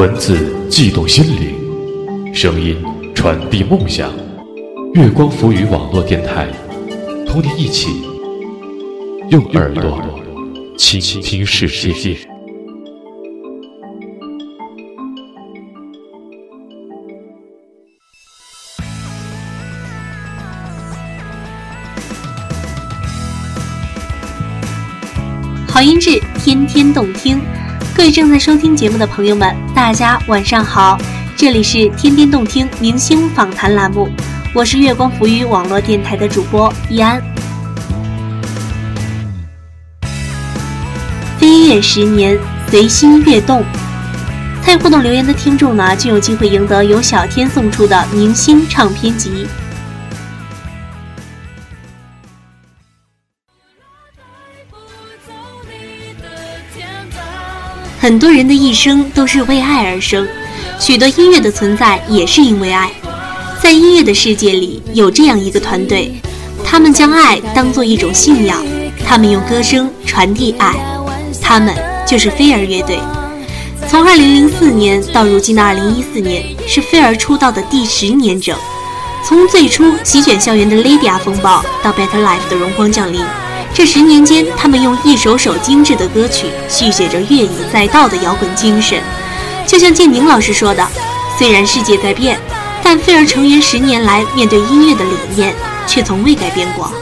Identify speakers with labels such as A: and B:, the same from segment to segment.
A: 文字悸动心灵，声音传递梦想。月光浮语网络电台，同你一起用耳朵倾听世界。
B: 好音质，天天动听。各位正在收听节目的朋友们，大家晚上好，这里是天天动听明星访谈栏目，我是月光浮语网络电台的主播易安。飞跃十年，随心悦动。参与互动留言的听众呢，就有机会赢得由小天送出的明星唱片集。很多人的一生都是为爱而生，许多音乐的存在也是因为爱。在音乐的世界里，有这样一个团队，他们将爱当做一种信仰，他们用歌声传递爱，他们就是飞儿乐队。从2004年到如今的2014年，是飞儿出道的第十年整。从最初席卷校园的 Lady A 风暴，到 Better Life 的荣光降临。这十年间，他们用一首首精致的歌曲，续写着乐以载道的摇滚精神。就像建宁老师说的：“虽然世界在变，但飞儿成员十年来面对音乐的理念却从未改变过。”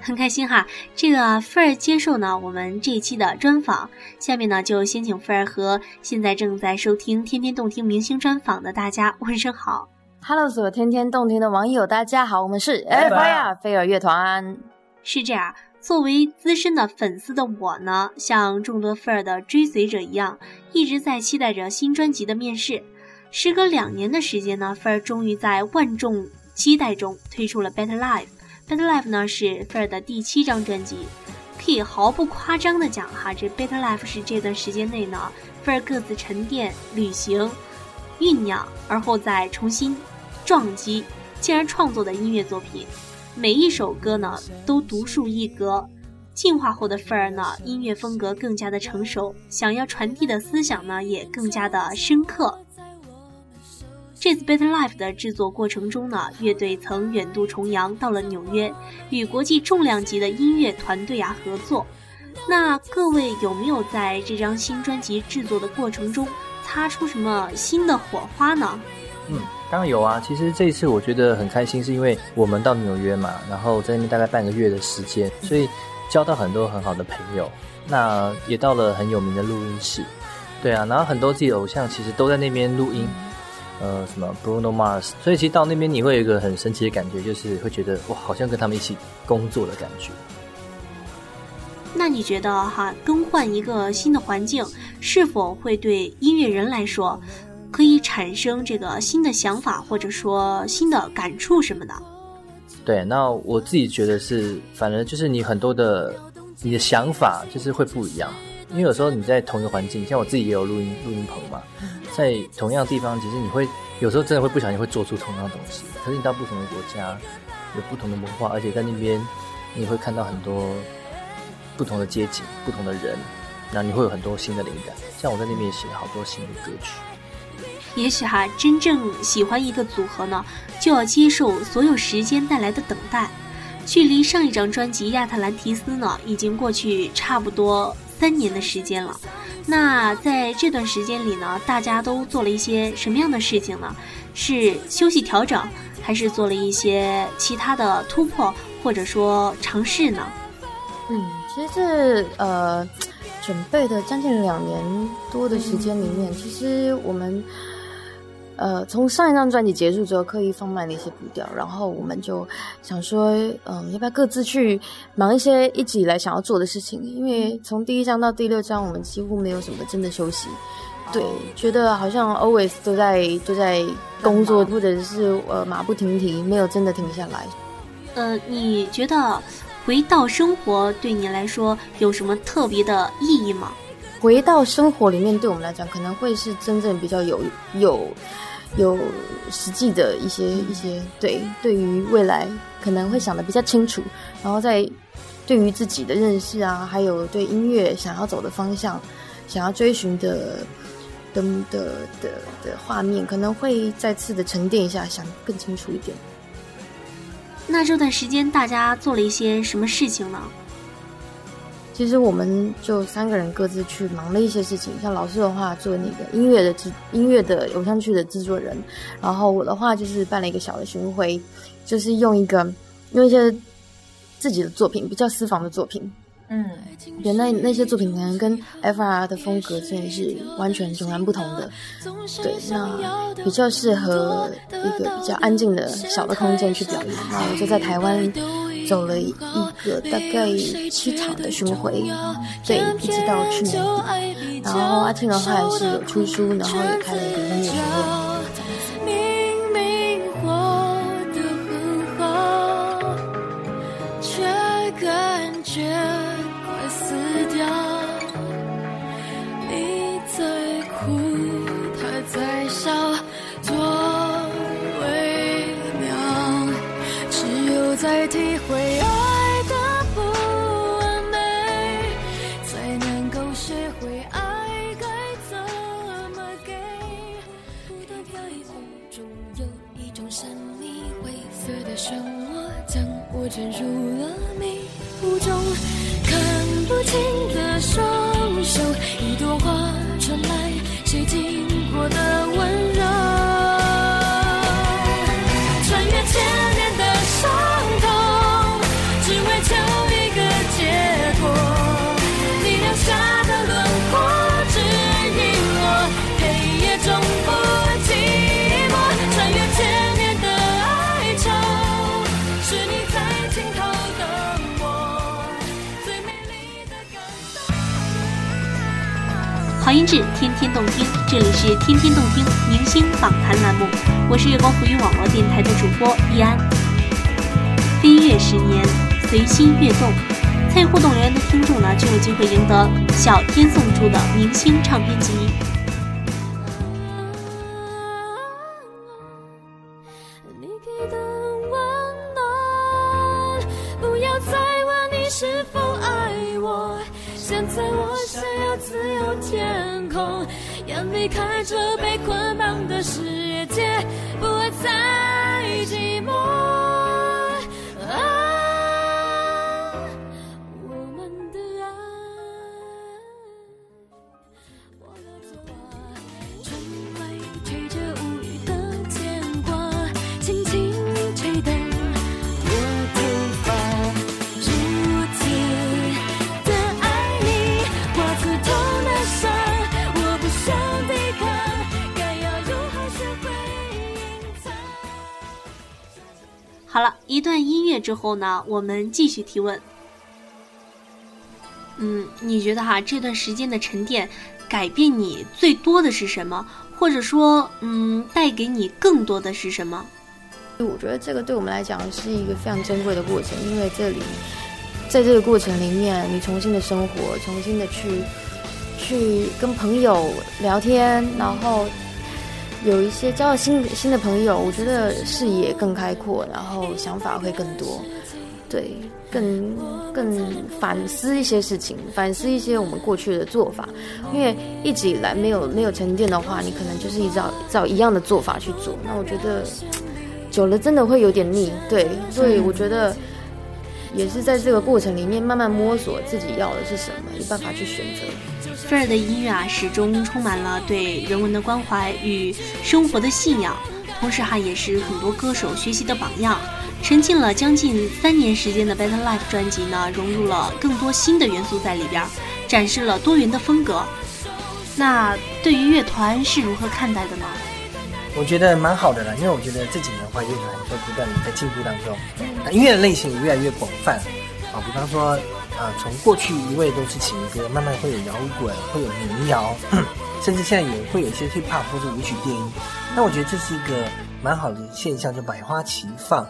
B: 很开心哈，这个菲儿接受呢我们这一期的专访。下面呢，就先请菲儿和现在正在收听《天天动听明星专访》的大家问声好。
C: Hello，所有天天动听的网友，大家好，我们是 FIR 飞儿乐团。
B: 是这样，作为资深的粉丝的我呢，像众多菲儿的追随者一样，一直在期待着新专辑的面世。时隔两年的时间呢，菲儿终于在万众期待中推出了《Better Life》。《Better Life》呢是菲儿的第七张专辑，可以毫不夸张的讲哈，这《Better Life》是这段时间内呢，菲儿各自沉淀、旅行、酝酿，而后再重新。撞击，进而创作的音乐作品，每一首歌呢都独树一格。进化后的菲儿呢，音乐风格更加的成熟，想要传递的思想呢也更加的深刻。这次《Better Life》的制作过程中呢，乐队曾远渡重洋到了纽约，与国际重量级的音乐团队啊合作。那各位有没有在这张新专辑制作的过程中擦出什么新的火花呢？
D: 嗯。当然有啊，其实这一次我觉得很开心，是因为我们到纽约嘛，然后在那边大概半个月的时间，所以交到很多很好的朋友，那也到了很有名的录音室，对啊，然后很多自己的偶像其实都在那边录音，呃，什么 Bruno Mars，所以其实到那边你会有一个很神奇的感觉，就是会觉得哇，好像跟他们一起工作的感觉。
B: 那你觉得哈，更换一个新的环境，是否会对音乐人来说？可以产生这个新的想法，或者说新的感触什么的。
D: 对，那我自己觉得是，反正就是你很多的你的想法就是会不一样。因为有时候你在同一个环境，像我自己也有录音录音棚嘛，在同样的地方，其实你会有时候真的会不小心会做出同样的东西。可是你到不同的国家，有不同的文化，而且在那边你会看到很多不同的街景、不同的人，那你会有很多新的灵感。像我在那边也写了好多新的歌曲。
B: 也许哈，真正喜欢一个组合呢，就要接受所有时间带来的等待。距离上一张专辑《亚特兰提斯》呢，已经过去差不多三年的时间了。那在这段时间里呢，大家都做了一些什么样的事情呢？是休息调整，还是做了一些其他的突破，或者说尝试呢？
C: 嗯，其实这呃，准备的将近两年多的时间里面，其实我们。呃，从上一张专辑结束之后，刻意放慢了一些步调，然后我们就想说，嗯，要不要各自去忙一些一直以来想要做的事情？因为从第一张到第六张，我们几乎没有什么真的休息，对，觉得好像 always 都在都在工作，或者是呃马不停蹄，没有真的停下来。
B: 呃，你觉得回到生活对你来说有什么特别的意义吗？
C: 回到生活里面，对我们来讲，可能会是真正比较有有有实际的一些一些对，对于未来可能会想的比较清楚，然后在对于自己的认识啊，还有对音乐想要走的方向，想要追寻的的的的的画面，可能会再次的沉淀一下，想更清楚一点。
B: 那这段时间大家做了一些什么事情呢？
C: 其实我们就三个人各自去忙了一些事情，像老师的话做那个音乐的制音乐的偶像剧的制作人，然后我的话就是办了一个小的巡回，就是用一个用一些自己的作品，比较私房的作品。嗯，对，那那些作品可能跟 FR 的风格真的是完全迥然不同的。对，那比较适合一个比较安静的小的空间去表演。那我就在台湾走了一个大概七场的巡回，对，一直到去年底。然后阿庆的话也是有出书，然后也开了一个音乐学院。
E: 卷入了迷雾中，看不清的双手，一朵花传来谁经过的温
B: 好音质，天天动听。这里是天天动听明星访谈栏目，我是月光浮语网络电台的主播易安。飞跃十年，随心悦动。参与互动留言的听众呢，就有机会赢得小天送出的明星唱片集。
E: 不要再问你是否现在我想要自由天空，要离开这被捆绑的世界，不再寂寞。
B: 好了一段音乐之后呢，我们继续提问。嗯，你觉得哈这段时间的沉淀，改变你最多的是什么？或者说，嗯，带给你更多的是什么？
C: 我觉得这个对我们来讲是一个非常珍贵的过程，因为这里，在这个过程里面，你重新的生活，重新的去去跟朋友聊天，然后。有一些交了新新的朋友，我觉得视野更开阔，然后想法会更多，对，更更反思一些事情，反思一些我们过去的做法，因为一直以来没有没有沉淀的话，你可能就是一照照一样的做法去做，那我觉得久了真的会有点腻，对，所以我觉得也是在这个过程里面慢慢摸索自己要的是什么，有办法去选择。
B: 菲儿的音乐啊，始终充满了对人文的关怀与生活的信仰，同时哈也是很多歌手学习的榜样。沉浸了将近三年时间的《Better Life》专辑呢，融入了更多新的元素在里边，展示了多元的风格。那对于乐团是如何看待的呢？
F: 我觉得蛮好的啦，因为我觉得这几年的话乐团都不断的在进步当中，那音乐的类型也越来越广泛啊。比方说，呃，从过去一味都是情歌，慢慢会有摇滚，会有民谣，甚至现在也会有一些 hip hop 或者舞曲电音。那我觉得这是一个蛮好的现象，就百花齐放。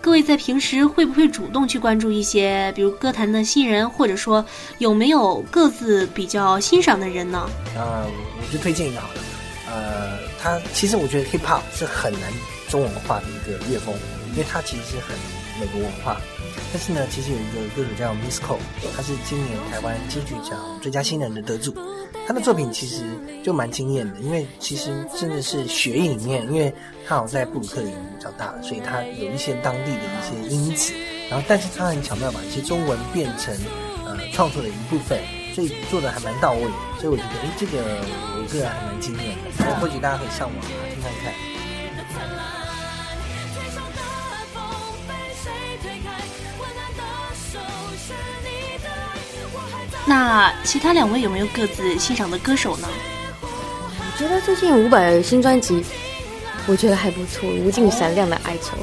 B: 各位在平时会不会主动去关注一些，比如歌坛的新人，或者说有没有各自比较欣赏的人呢？
F: 啊，我就推荐一个好了。呃，他其实我觉得 hip hop 是很难中文化的一个乐风，因为它其实是很美国文化。但是呢，其实有一个歌手叫 Miss Cole，他是今年台湾金曲奖最佳新人的得主。他的作品其实就蛮惊艳的，因为其实真的是血液里面，因为他好像在布鲁克林长大，所以他有一些当地的一些因子。然后，但是他很巧妙把一些中文变成呃创作的一部分。所以做的还蛮到位，所以我觉得，哎，这个我个人还蛮惊艳的。或许大家可以上网听看看。
B: 那其他两位有没有各自欣赏的歌手呢？
C: 我觉得最近伍佰新专辑，我觉得还不错，《无尽闪亮的哀愁》。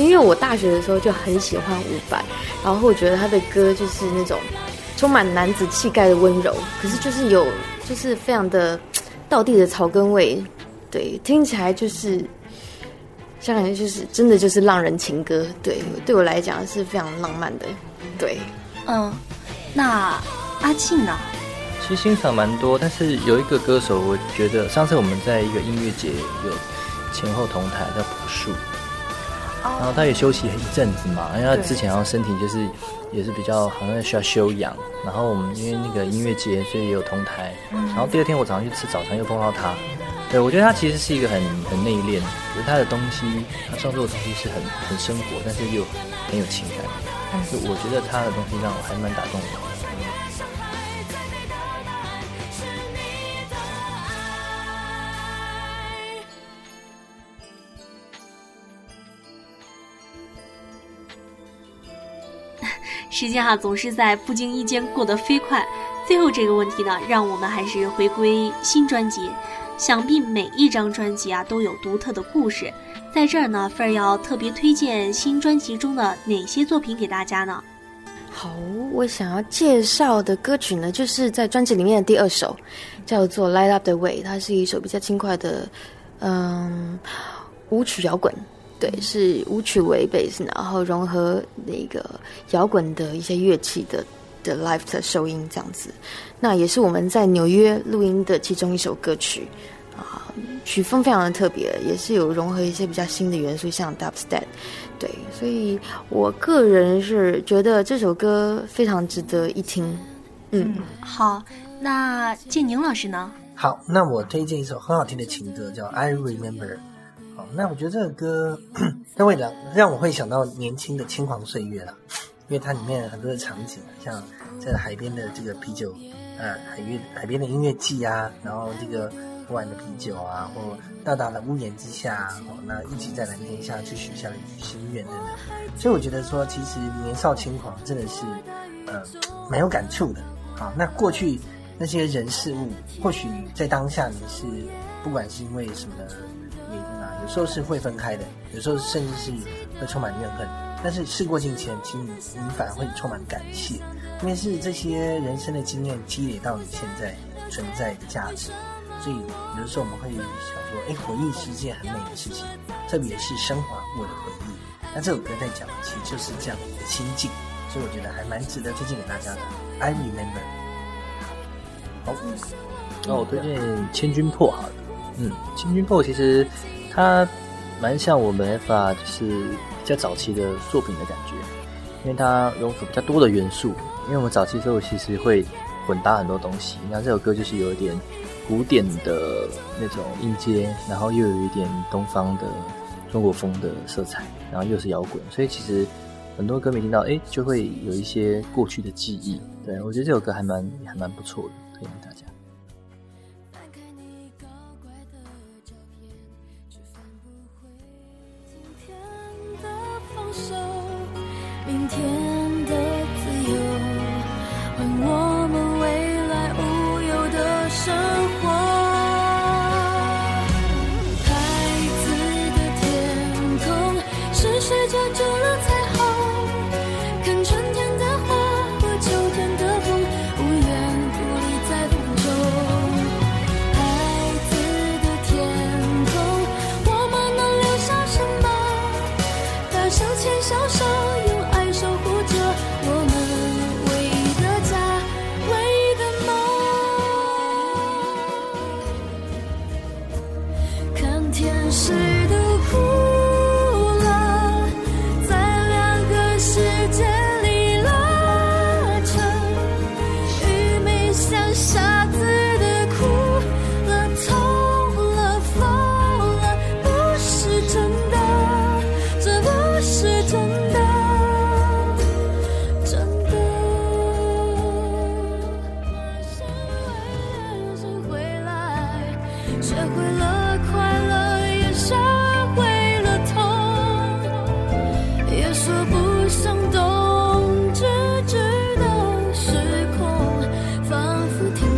C: 因为我大学的时候就很喜欢伍佰，然后我觉得他的歌就是那种。充满男子气概的温柔，可是就是有，就是非常的 道地的草根味，对，听起来就是，像感觉就是真的就是浪人情歌，对，对我来讲是非常浪漫的，对，
B: 嗯，那阿庆呢？
D: 其实欣赏蛮多，但是有一个歌手，我觉得上次我们在一个音乐节有前后同台叫朴树。然后他也休息一阵子嘛，因为他之前好像身体就是也是比较好像需要休养。然后我们因为那个音乐节，所以也有同台。然后第二天我早上去吃早餐，又碰到他。对我觉得他其实是一个很很内敛，可是他的东西，他创作的东西是很很生活，但是又很有情感。但是我觉得他的东西让我还蛮打动我。
B: 时间哈总是在不经意间过得飞快。最后这个问题呢，让我们还是回归新专辑。想必每一张专辑啊都有独特的故事，在这儿呢，份儿要特别推荐新专辑中的哪些作品给大家呢？
C: 好，我想要介绍的歌曲呢，就是在专辑里面的第二首，叫做《Light Up the Way》，它是一首比较轻快的，嗯，舞曲摇滚。对，是舞曲为 base，，然后融合那个摇滚的一些乐器的的 live 的收音这样子。那也是我们在纽约录音的其中一首歌曲啊，曲风非常的特别，也是有融合一些比较新的元素，像 dubstep。对，所以我个人是觉得这首歌非常值得一听。嗯，
B: 好，那建宁老师呢？
F: 好，那我推荐一首很好听的情歌，叫《I Remember》。那我觉得这个歌，它会让让我会想到年轻的轻狂岁月了，因为它里面很多的场景，像在海边的这个啤酒，呃，海月海边的音乐季啊，然后这个喝完的啤酒啊，或大大的屋檐之下，哦，那一起在蓝天下去许下了心愿等等。所以我觉得说，其实年少轻狂真的是，呃，蛮有感触的。好，那过去那些人事物，或许在当下你是不管是因为什么。有时候是会分开的，有时候甚至是会充满怨恨。但是事过境迁，其实你你反而会充满感谢，因为是这些人生的经验积累到你现在存在的价值。所以有的时候我们会想说，哎，回忆是一件很美的事情，特别是升华过的回忆。那这首歌在讲，其实就是这样的心境，所以我觉得还蛮值得推荐给大家的。I remember。好，
D: 那我推荐《千军破》好了。嗯，《千军破》其实。它蛮像我们 FA 就是比较早期的作品的感觉，因为它融合比较多的元素。因为我们早期时候其实会混搭很多东西，那这首歌就是有一点古典的那种音阶，然后又有一点东方的中国风的色彩，然后又是摇滚，所以其实很多歌迷听到哎就会有一些过去的记忆。对我觉得这首歌还蛮还蛮不错的，推荐大家。
E: 谁的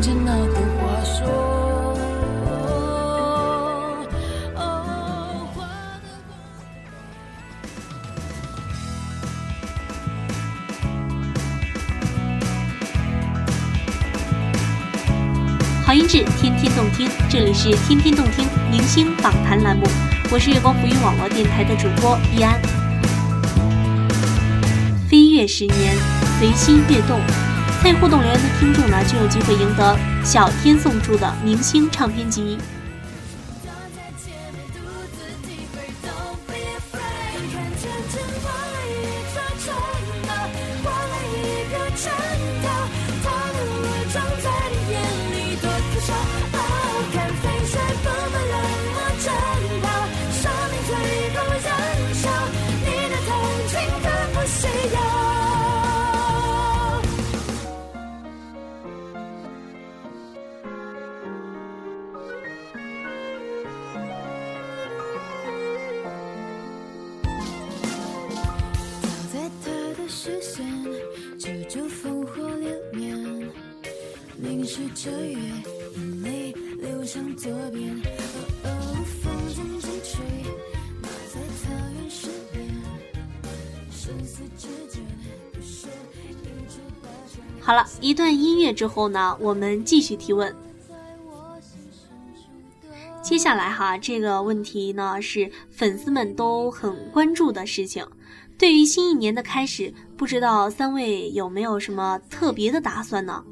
E: 佛听见那个话说。
B: 好音质，天天动听，这里是天天动听明星访谈栏目，我是月光浮云网络电台的主播易安。飞跃十年，随心悦动，参与互动留言的听众呢，就有机会赢得小天送出的明星唱片集。好了一段音乐之后呢，我们继续提问。接下来哈，这个问题呢是粉丝们都很关注的事情。对于新一年的开始，不知道三位有没有什么特别的打算呢？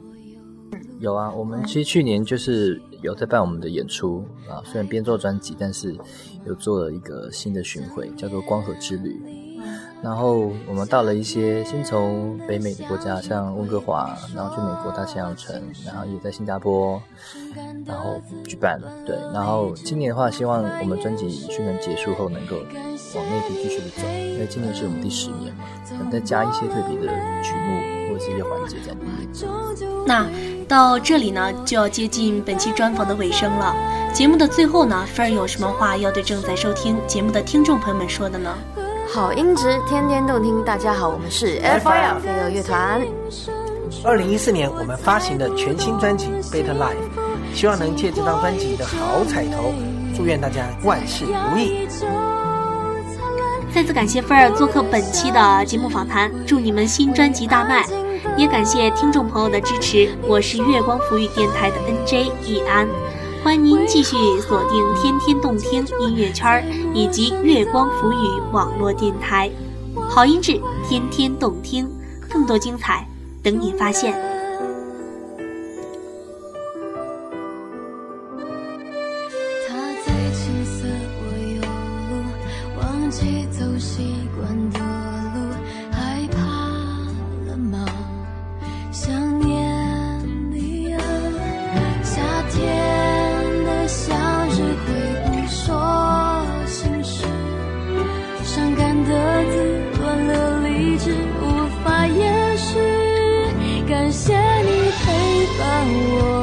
D: 有啊，我们其实去年就是有在办我们的演出啊，虽然边做专辑，但是有做了一个新的巡回，叫做《光合之旅》。然后我们到了一些先从北美的国家，像温哥华，然后去美国大西洋城，然后也在新加坡，然后举办了。对，然后今年的话，希望我们专辑宣传结束后能够往内地继续的走，因为今年是我们第十年嘛，想再加一些特别的曲目或者是一些环节在里面。
B: 那到这里呢，就要接近本期专访的尾声了。节目的最后呢，菲儿有什么话要对正在收听节目的听众朋友们说的呢？
C: 好音质，天天动听。大家好，我们是 FIR 飞儿乐团。
F: 二零一四年我们发行的全新专辑《Better Life》，希望能借这张专辑的好彩头，祝愿大家万事如意。
B: 再次感谢菲儿做客本期的节目访谈，祝你们新专辑大卖，也感谢听众朋友的支持。我是月光浮语电台的 NJ 易安，欢迎您继续锁定天天动听音乐圈以及月光浮语网络电台，好音质，天天动听，更多精彩等你发现。
E: 无法掩饰，感谢你陪伴我。